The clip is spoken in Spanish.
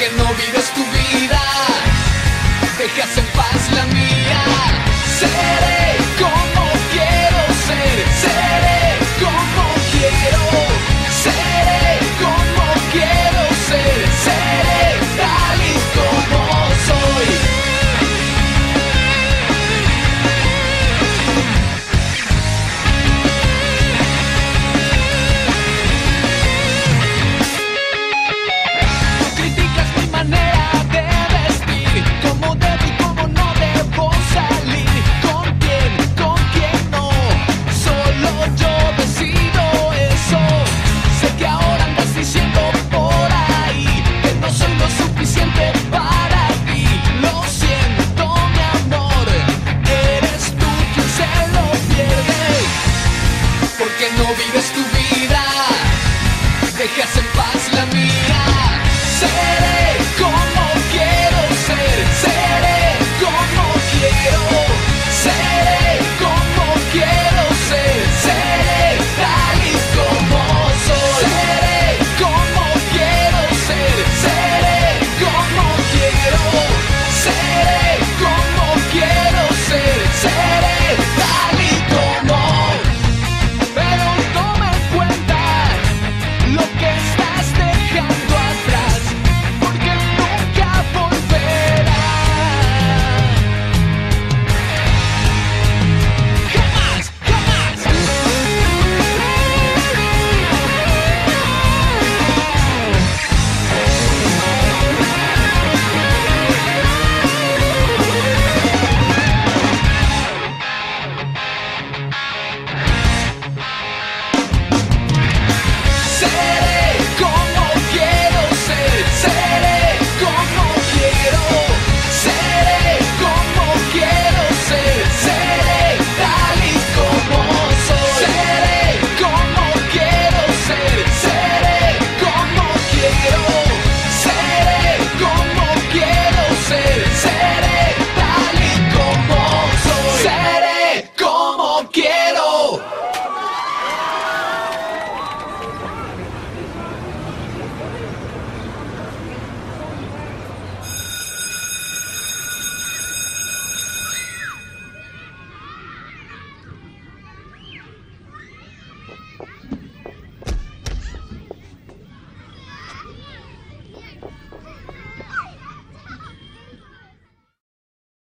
que no vives tu vida. porque no vives tu vida, dejas en paz la mía.